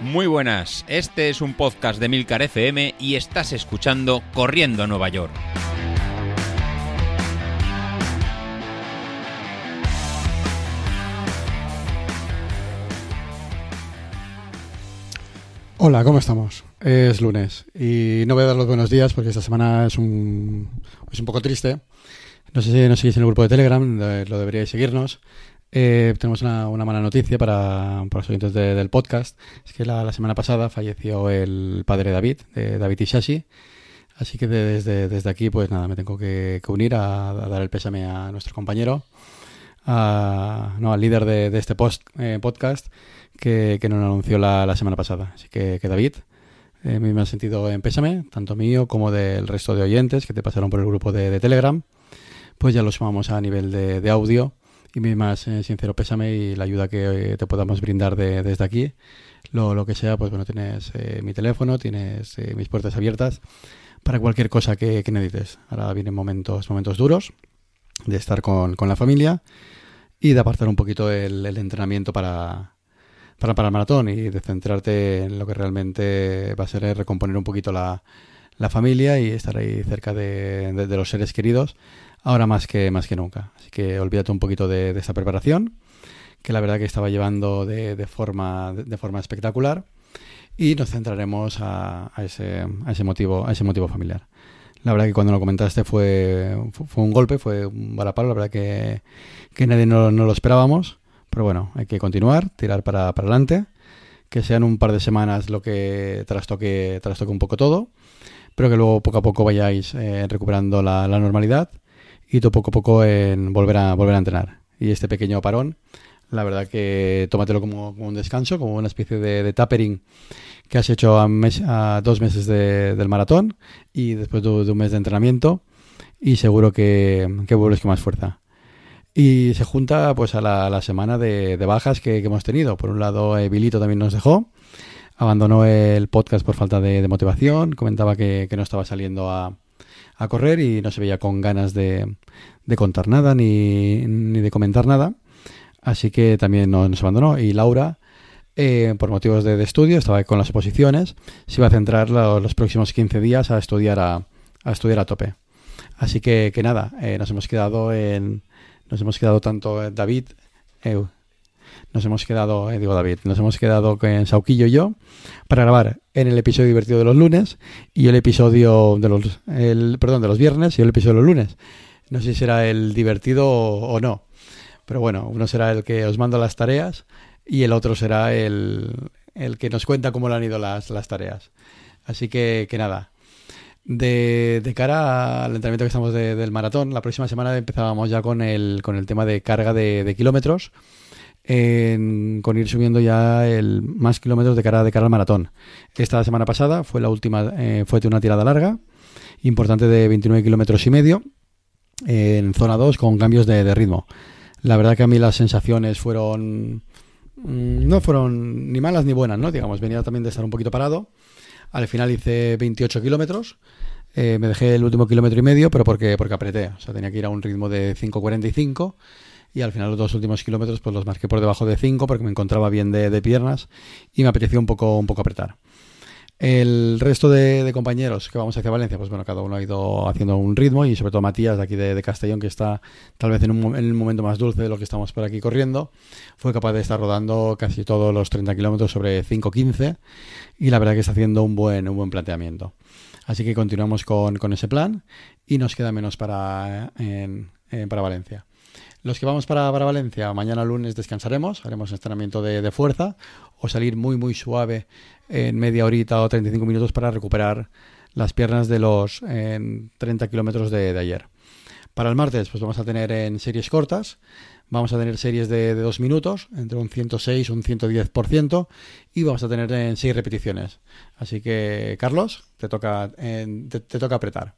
Muy buenas, este es un podcast de Milcar FM y estás escuchando Corriendo a Nueva York. Hola, ¿cómo estamos? Es lunes y no voy a dar los buenos días porque esta semana es un, es un poco triste. No sé si nos seguís en el grupo de Telegram, lo deberíais seguirnos. Eh, tenemos una, mala noticia para, los oyentes del podcast. Es que la, semana pasada falleció el padre David, de David Ishashi. Así que desde, desde aquí, pues nada, me tengo que, unir a, dar el pésame a nuestro compañero, no, al líder de, este post, eh, podcast, que, nos anunció la, semana pasada. Así que, David, eh, me ha sentido en pésame, tanto mío como del resto de oyentes que te pasaron por el grupo de, Telegram. Pues ya lo sumamos a nivel de audio y mi más eh, sincero pésame y la ayuda que eh, te podamos brindar desde aquí. Lo, lo, que sea, pues bueno, tienes eh, mi teléfono, tienes mis puertas abiertas para cualquier cosa que, necesites. Ahora vienen momentos, momentos duros de estar con, con la familia y de apartar un poquito el, entrenamiento para, para, para, el maratón y de centrarte en lo que realmente va a ser recomponer un poquito la, la familia y estar ahí cerca de, de los seres queridos ahora más que, más que nunca. Así que olvídate un poquito de, esta preparación, que la verdad que estaba llevando de, de forma, de, forma espectacular, y nos centraremos a, a, ese, a, ese motivo, a ese motivo familiar. La verdad que cuando lo comentaste fue, fue un golpe, fue un balapalo, la verdad que, que nadie no, no, lo esperábamos, pero bueno, hay que continuar, tirar para, para adelante, que sean un par de semanas lo que trastoque, trastoque un poco todo, pero que luego poco a poco vayáis eh, recuperando la, la normalidad y tú poco a poco en volver a, volver a entrenar. Y este pequeño parón, la verdad que tómatelo como, un descanso, como una especie de, tapering que has hecho a, dos meses del maratón y después de, un mes de entrenamiento y seguro que, vuelves con más fuerza. Y se junta pues a la, semana de, bajas que, hemos tenido. Por un lado, eh, Vilito también nos dejó, abandonó el podcast por falta de, motivación, comentaba que no estaba saliendo a, a correr y no se veía con ganas de, de contar nada ni, ni, de comentar nada. Así que también nos abandonó. Y Laura, eh, por motivos de, estudio, estaba con las oposiciones, se iba a centrar los próximos 15 días a estudiar a, a estudiar a tope. Así que, que nada, eh, nos hemos quedado en. Nos hemos quedado tanto David, nos hemos quedado, eh, digo David, nos hemos quedado con Sauquillo y yo para grabar en el episodio divertido de los lunes y el episodio de los, el, perdón, de los viernes y el episodio de los lunes. No sé si será el divertido o, no, pero bueno, uno será el que os manda las tareas y el otro será el, el que nos cuenta cómo le han ido las, las tareas. Así que, que nada, de, de, cara al entrenamiento que estamos del maratón, la próxima semana empezábamos ya con el, con el tema de carga de, de kilómetros con ir subiendo ya el más kilómetros de cara, de cara al maratón. Esta semana pasada fue la última, eh, fue de una tirada larga, importante de 29 kilómetros y medio, en zona 2 con cambios de, ritmo. La verdad que a mí las sensaciones fueron mm, no fueron ni malas ni buenas, ¿no? Digamos, venía también de estar un poquito parado. Al final hice 28 kilómetros. Eh, me dejé el último kilómetro y medio, pero porque, porque apreté. O sea, tenía que ir a un ritmo de 5.45 y al final los dos últimos kilómetros pues los marqué por debajo de 5 porque me encontraba bien de, piernas y me apeteció un poco, un poco apretar. El resto de, compañeros que vamos hacia Valencia, pues bueno, cada uno ha ido haciendo un ritmo y sobre todo Matías de aquí de, Castellón, que está tal vez en un, en momento más dulce de lo que estamos por aquí corriendo, fue capaz de estar rodando casi todos los 30 kilómetros sobre 5.15 y la verdad que está haciendo un buen, un buen planteamiento. Así que continuamos con, con ese plan y nos queda menos para, para Valencia. Los que vamos para, Valencia, mañana lunes descansaremos, haremos entrenamiento de, fuerza o salir muy muy suave en media horita o 35 minutos para recuperar las piernas de los 30 kilómetros de, ayer. Para el martes, pues vamos a tener en series cortas, vamos a tener series de, dos minutos, entre un 106 y un 110%, y vamos a tener en seis repeticiones. Así que, Carlos, te toca, te toca apretar.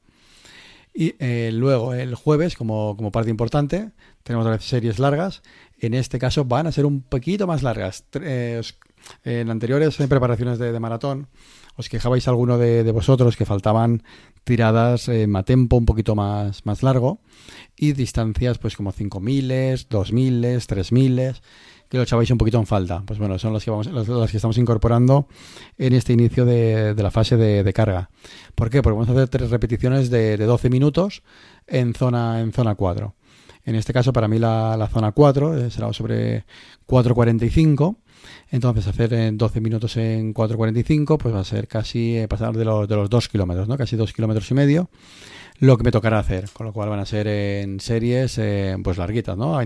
Y eh, luego el jueves, como, como, parte importante, tenemos las series largas. En este caso van a ser un poquito más largas. Eh, en anteriores preparaciones de, maratón os quejabais alguno de, vosotros que faltaban tiradas en a tempo un poquito más, más largo y distancias pues como 5.000, 2.000, 3.000 que lo echabais un poquito en falta. Pues bueno, son las que, vamos, las, que estamos incorporando en este inicio de, la fase de, carga. ¿Por qué? Porque vamos a hacer tres repeticiones de, 12 minutos en zona, en zona 4. En este caso, para mí la, zona 4 eh, será sobre 4.45. Entonces, hacer en 12 minutos en 4.45, pues va a ser casi eh, pasar de los, de los 2 kilómetros, ¿no? Casi 2 kilómetros y medio lo que me tocará hacer, con lo cual van a ser en series eh, pues larguitas, ¿no?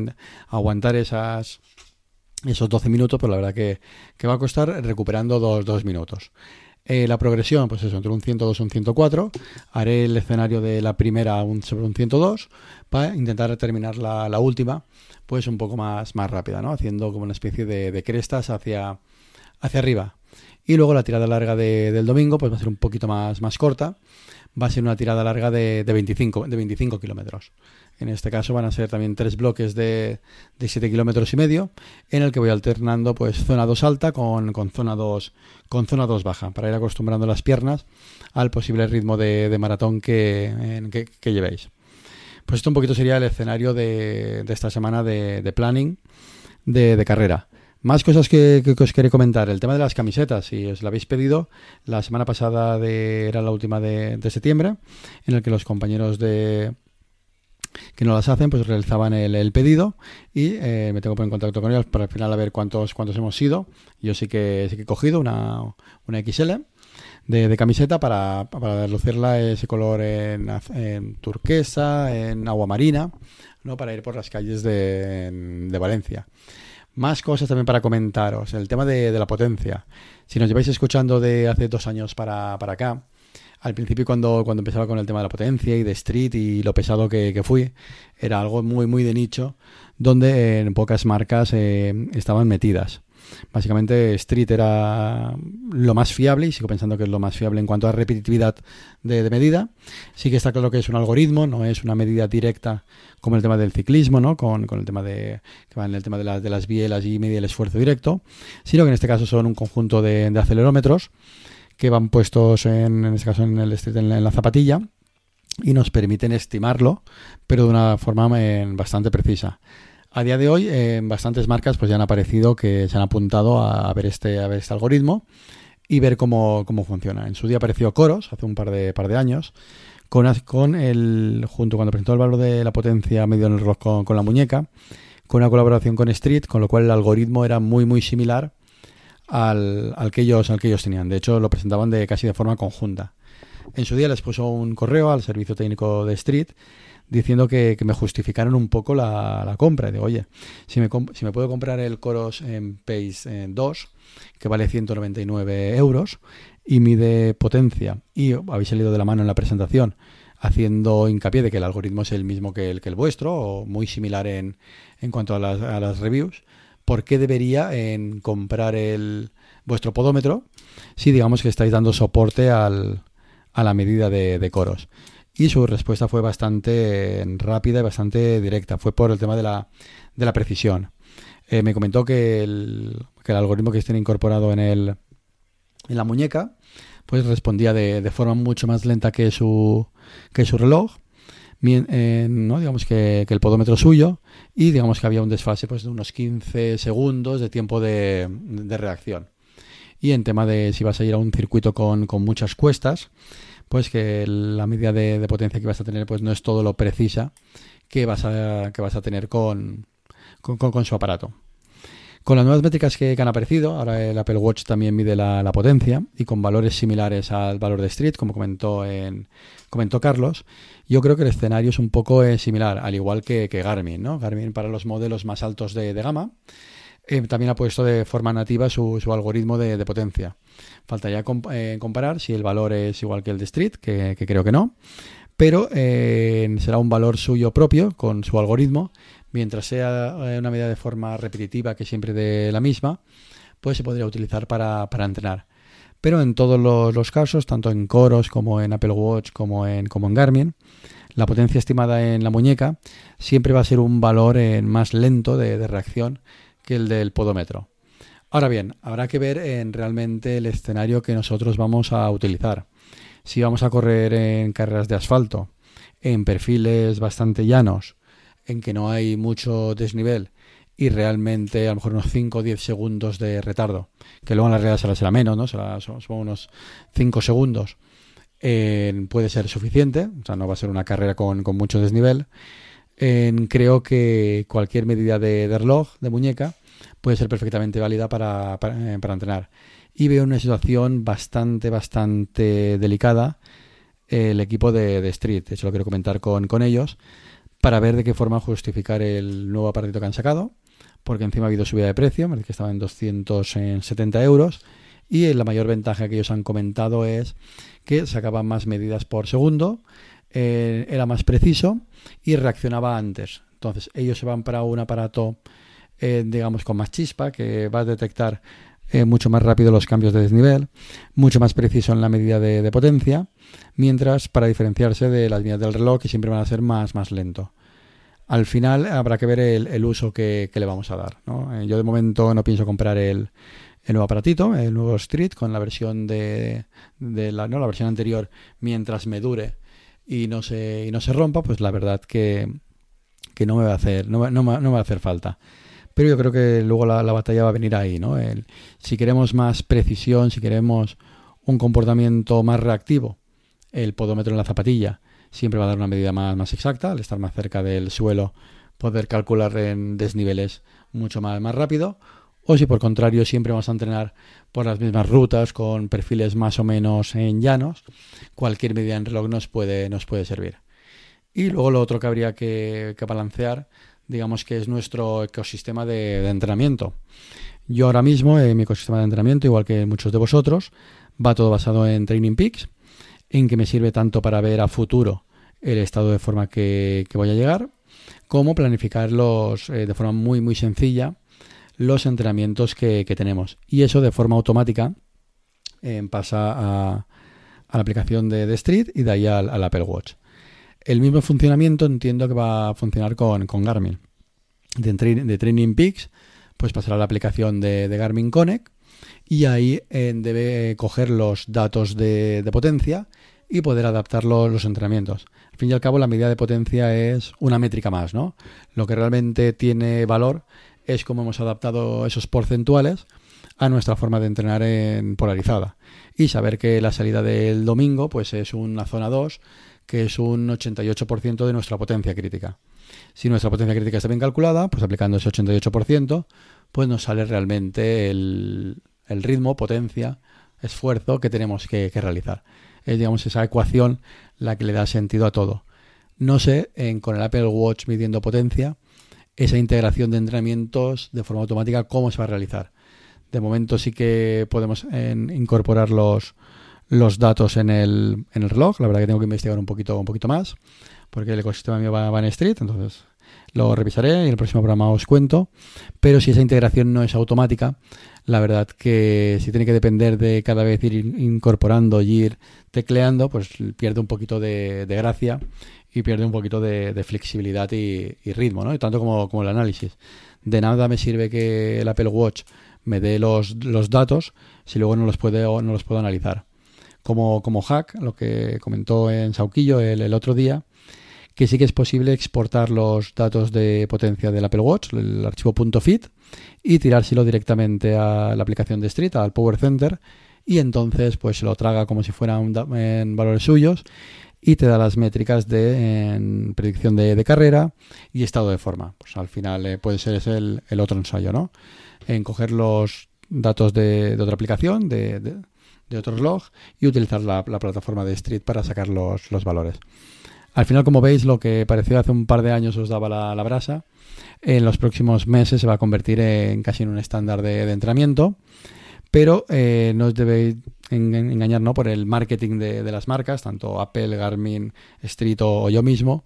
Aguantar esas esos 12 minutos, pues la verdad que, va a costar recuperando dos, dos minutos. Eh, la progresión, pues eso, entre un 102 y un 104. Haré el escenario de la primera sobre un 102 para intentar terminar la, la, última, pues un poco más, más rápida, ¿no? Haciendo como una especie de, de crestas hacia, hacia arriba. Y luego la tirada larga de, del domingo, pues va a ser un poquito más, más corta. Va a ser una tirada larga de, de 25, de 25 kilómetros. En este caso van a ser también tres bloques de, de 7 kilómetros y medio, en el que voy alternando pues zona 2 alta con, con, zona 2 con zona 2 baja, para ir acostumbrando las piernas al posible ritmo de, maratón que, que, llevéis. Pues esto un poquito sería el escenario de, de esta semana de, planning de, carrera. Más cosas que, os quería comentar. El tema de las camisetas. Si os la habéis pedido, la semana pasada de, era la última de, de septiembre, en el que los compañeros de, que no las hacen, pues realizaban el, pedido y eh, me tengo que en contacto con ellos para al final a ver cuántos, cuántos hemos sido. Yo sí que, sí que he cogido una, una XL de, camiseta para, para lucirla ese color en, turquesa, en agua marina, ¿no? para ir por las calles de, de Valencia. Más cosas también para comentaros. El tema de, de, la potencia. Si nos lleváis escuchando de hace dos años para, para acá, al principio cuando, cuando empezaba con el tema de la potencia y de street y lo pesado que, fui, era algo muy, muy de nicho, donde en pocas marcas eh, estaban metidas. Básicamente Street era lo más fiable y sigo pensando que es lo más fiable en cuanto a repetitividad de, medida. Sí que está claro que es un algoritmo, no es una medida directa como el tema del ciclismo, ¿no? con, el tema de que va en el tema de, de las bielas y medir el esfuerzo directo, sino que en este caso son un conjunto de acelerómetros que van puestos en, en este caso en, el, en la zapatilla y nos permiten estimarlo, pero de una forma eh, bastante precisa. A día de hoy, en bastantes marcas pues ya han aparecido que se han apuntado a, ver este, a ver este algoritmo y ver cómo, cómo, funciona. En su día apareció Coros, hace un par de, par de años, con, con el, junto cuando presentó el valor de la potencia medio en el reloj con, con la muñeca, con una colaboración con Street, con lo cual el algoritmo era muy muy similar al, que ellos, al que ellos tenían. De hecho, lo presentaban de casi de forma conjunta. En su día les puso un correo al servicio técnico de Street diciendo que, me justificaron un poco la, compra. Digo, oye, si me, si me puedo comprar el Coros en Pace 2, que vale 199 euros, y mide potencia, y habéis salido de la mano en la presentación, haciendo hincapié de que el algoritmo es el mismo que el, que el vuestro, o muy similar en, en cuanto a las, a las reviews, ¿por qué debería en comprar el vuestro podómetro si digamos que estáis dando soporte al, a la medida de, coros? Y su respuesta fue bastante rápida y bastante directa. Fue por el tema de la, de la precisión. Eh, me comentó que el, que el algoritmo que tiene incorporado en, el, en la muñeca pues respondía de, forma mucho más lenta que su, que su reloj eh, ¿no? digamos que, el podómetro suyo y digamos que había un desfase pues, de unos 15 segundos de tiempo de, reacción. Y en tema de si vas a ir a un circuito con, muchas cuestas, pues que la medida de, potencia que vas a tener pues no es todo lo precisa que vas a, que vas a tener con, con su aparato. Con las nuevas métricas que, han aparecido, ahora el Apple Watch también mide la, potencia y con valores similares al valor de Street, como comentó, en, comentó Carlos, yo creo que el escenario es un poco eh, similar, al igual que, Garmin. Garmin para los modelos más altos de, gama eh, también ha puesto de forma nativa su, algoritmo de, potencia. Faltaría eh, comparar si el valor es igual que el de Street, que, creo que no, pero será un valor suyo propio con su algoritmo mientras sea eh, una medida de forma repetitiva que siempre de la misma, pues se podría utilizar para, entrenar. Pero en todos los, casos, tanto en Coros como en Apple Watch como en, como en Garmin, la potencia estimada en la muñeca siempre va a ser un valor en más lento de, reacción que el del podómetro. Ahora bien, habrá que ver en realmente el escenario que nosotros vamos a utilizar. Si vamos a correr en carreras de asfalto, en perfiles bastante llanos, en que no hay mucho desnivel y realmente a lo mejor unos 5 o 10 segundos de retardo, que luego en la realidad será, menos, ¿no? será, son, unos 5 segundos, eh, puede ser suficiente, o sea, no va a ser una carrera con, con mucho desnivel. creo que cualquier medida de, reloj, de muñeca, puede ser perfectamente válida para, para, eh, para entrenar. Y veo una situación bastante, bastante delicada el equipo de, Street. De hecho, lo quiero comentar con, con ellos para ver de qué forma justificar el nuevo aparatito que han sacado, porque encima ha habido subida de precio, que estaba en 270 euros, y la mayor ventaja que ellos han comentado es que sacaban más medidas por segundo, eh, era más preciso y reaccionaba antes. Entonces ellos se van para un aparato, eh, digamos, con más chispa, que va a detectar eh, mucho más rápido los cambios de desnivel, mucho más preciso en la medida de, potencia, mientras para diferenciarse de las medidas del reloj que siempre van a ser más, más lento. Al final habrá que ver el, uso que, le vamos a dar. Eh, yo de momento no pienso comprar el, nuevo aparatito, el nuevo Street, con la versión de, la, ¿no? la versión anterior, mientras me dure y no se, y no se rompa, pues la verdad que, que no me va a hacer, no, no me va a hacer falta. Pero yo creo que luego la, batalla va a venir ahí, ¿no? si queremos más precisión, si queremos un comportamiento más reactivo, el podómetro en la zapatilla siempre va a dar una medida más, exacta, al estar más cerca del suelo, poder calcular en desniveles mucho más, rápido. O si por contrario siempre vamos a entrenar por las mismas rutas con perfiles más o menos en llanos, cualquier medida en reloj nos puede, nos puede servir. Y luego lo otro que habría que balancear digamos que es nuestro ecosistema de, entrenamiento. Yo ahora mismo, en mi ecosistema de entrenamiento, igual que muchos de vosotros, va todo basado en Training Peaks, en que me sirve tanto para ver a futuro el estado de forma que, voy a llegar, como planificarlos eh, de forma muy, muy sencilla los entrenamientos que, tenemos. Y eso de forma automática eh, pasa a, la aplicación de, The Street y de ahí al Apple Watch. El mismo funcionamiento entiendo que va a funcionar con, Garmin. De, de, Training Peaks, pues pasará a la aplicación de, Garmin Connect y ahí eh, debe coger los datos de, potencia y poder adaptar los entrenamientos. Al fin y al cabo, la medida de potencia es una métrica más, ¿no? Lo que realmente tiene valor es cómo hemos adaptado esos porcentuales a nuestra forma de entrenar en polarizada. Y saber que la salida del domingo pues es una zona 2 que es un 88% de nuestra potencia crítica. Si nuestra potencia crítica está bien calculada, pues aplicando ese 88%, pues nos sale realmente el, ritmo, potencia, esfuerzo que tenemos que, realizar. Es, digamos, esa ecuación la que le da sentido a todo. No sé, en, con el Apple Watch midiendo potencia, esa integración de entrenamientos de forma automática, cómo se va a realizar. De momento sí que podemos incorporar los, los datos en el, en el reloj. La verdad que tengo que investigar un poquito, un poquito más, porque el ecosistema mío va, en Street, entonces lo revisaré y en el próximo programa os cuento. Pero si esa integración no es automática, la verdad que si tiene que depender de cada vez ir incorporando y ir tecleando, pues pierde un poquito de, gracia y pierde un poquito de, flexibilidad y, ritmo, ¿no? Tanto como, como el análisis. De nada me sirve que el Apple Watch me dé los, los datos si luego no los, puede, no los puedo analizar como, como hack, lo que comentó en Sauquillo el, otro día, que sí que es posible exportar los datos de potencia del Apple Watch, el archivo .fit, y tirárselo directamente a la aplicación de Street, al Power Center, y entonces pues se lo traga como si fueran en valores suyos y te da las métricas de predicción de, carrera y estado de forma. Pues al final eh, puede ser ese el, otro ensayo, ¿no? En coger los datos de otra aplicación, de, de otro reloj y utilizar la, plataforma de Street para sacar los, valores. Al final, como veis, lo que pareció hace un par de años os daba la, brasa, en los próximos meses se va a convertir en casi en un estándar de, entrenamiento, pero eh, no os debéis engañar ¿no? por el marketing de, las marcas, tanto Apple, Garmin, Street o, yo mismo,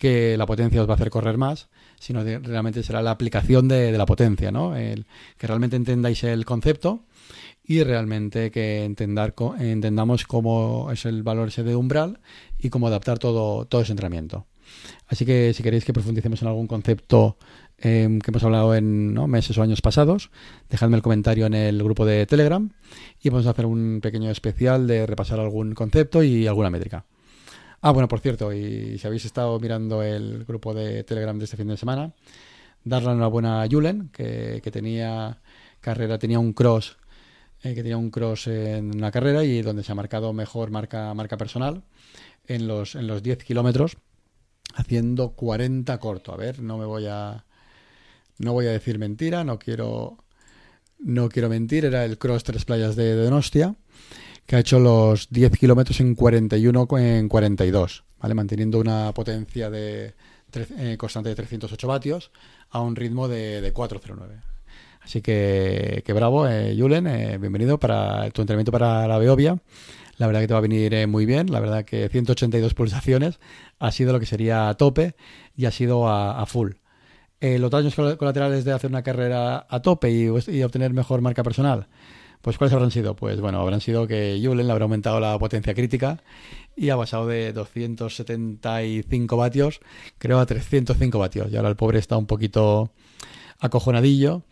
que la potencia os va a hacer correr más, sino que realmente será la aplicación de, la potencia, ¿no? El, que realmente entendáis el concepto y realmente que entendar, entendamos cómo es el valor ese de umbral y cómo adaptar todo, todo ese entrenamiento. Así que si queréis que profundicemos en algún concepto em, que hemos hablado en meses o años pasados, dejadme el comentario en el grupo de Telegram y vamos a hacer un pequeño especial de repasar algún concepto y alguna métrica. Ah, bueno, por cierto, y si habéis estado mirando el grupo de Telegram de este fin de semana, darle una buena a Julen, que, tenía carrera, tenía un cross, eh, que tenía un cross en la carrera y donde se ha marcado mejor marca, marca personal en los, en los 10 kilómetros, haciendo 40 corto. A ver, no me voy a. No voy a decir mentira, no quiero. No quiero mentir, era el cross Tres Playas de, Donostia, que ha hecho los 10 kilómetros en 41 en 42, ¿vale? Manteniendo una potencia de eh, constante de 308 vatios a un ritmo de, de 409. Así que, que bravo, eh, Julen, eh, bienvenido para tu entrenamiento para la Beovia. La verdad que te va a venir eh, muy bien. La verdad que 182 pulsaciones ha sido lo que sería a tope y ha sido a, full. los daños colaterales de hacer una carrera a tope y, obtener mejor marca personal. Pues ¿cuáles habrán sido? Pues bueno, habrán sido que Julen le habrá aumentado la potencia crítica y ha pasado de 275 vatios, creo, a 305 vatios. Y ahora el pobre está un poquito acojonadillo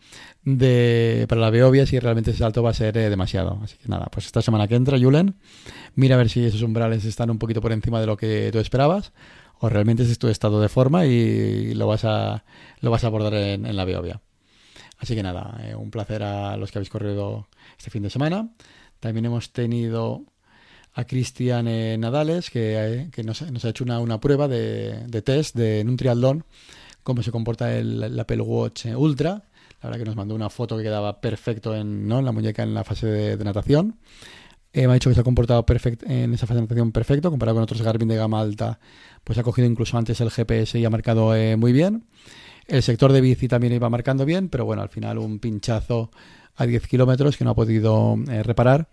de, para la Beovia si realmente ese salto va a ser eh, demasiado. Así que nada, pues esta semana que entra, Julen, mira a ver si esos umbrales están un poquito por encima de lo que tú esperabas o realmente es tu estado de forma y lo vas a, lo vas a abordar en, la Beovia. Así que nada, eh, un placer a los que habéis corrido este fin de semana. También hemos tenido a Cristian eh, Nadales, que, nos, ha hecho una, prueba de, test de, en un triatlón, cómo se comporta el Apple Watch Ultra la verdad que nos mandó una foto que quedaba perfecto en, ¿no? en la muñeca en la fase de, natación. Eh, me ha dicho que se ha comportado perfecto en esa fase de natación perfecto, comparado con otros Garmin de gama alta, pues ha cogido incluso antes el GPS y ha marcado eh, muy bien. El sector de bici también iba marcando bien, pero bueno, al final un pinchazo a 10 kilómetros que no ha podido eh, reparar,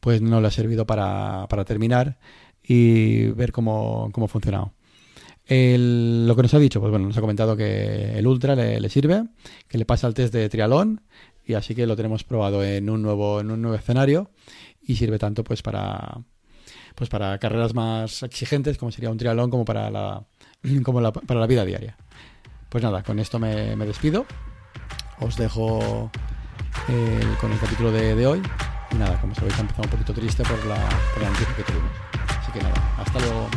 pues no le ha servido para, para terminar y ver cómo, cómo ha funcionado lo que nos ha dicho, pues bueno, nos ha comentado que el Ultra le, sirve, que le pasa el test de trialón y así que lo tenemos probado en un nuevo, en un nuevo escenario y sirve tanto pues para pues para carreras más exigentes como sería un trialón como para la, como para la vida diaria. Pues nada, con esto me, despido. Os dejo eh, con el capítulo de, hoy. Y nada, como sabéis, ha empezado un poquito triste por la, por noticia que tuvimos. Así que nada, hasta luego.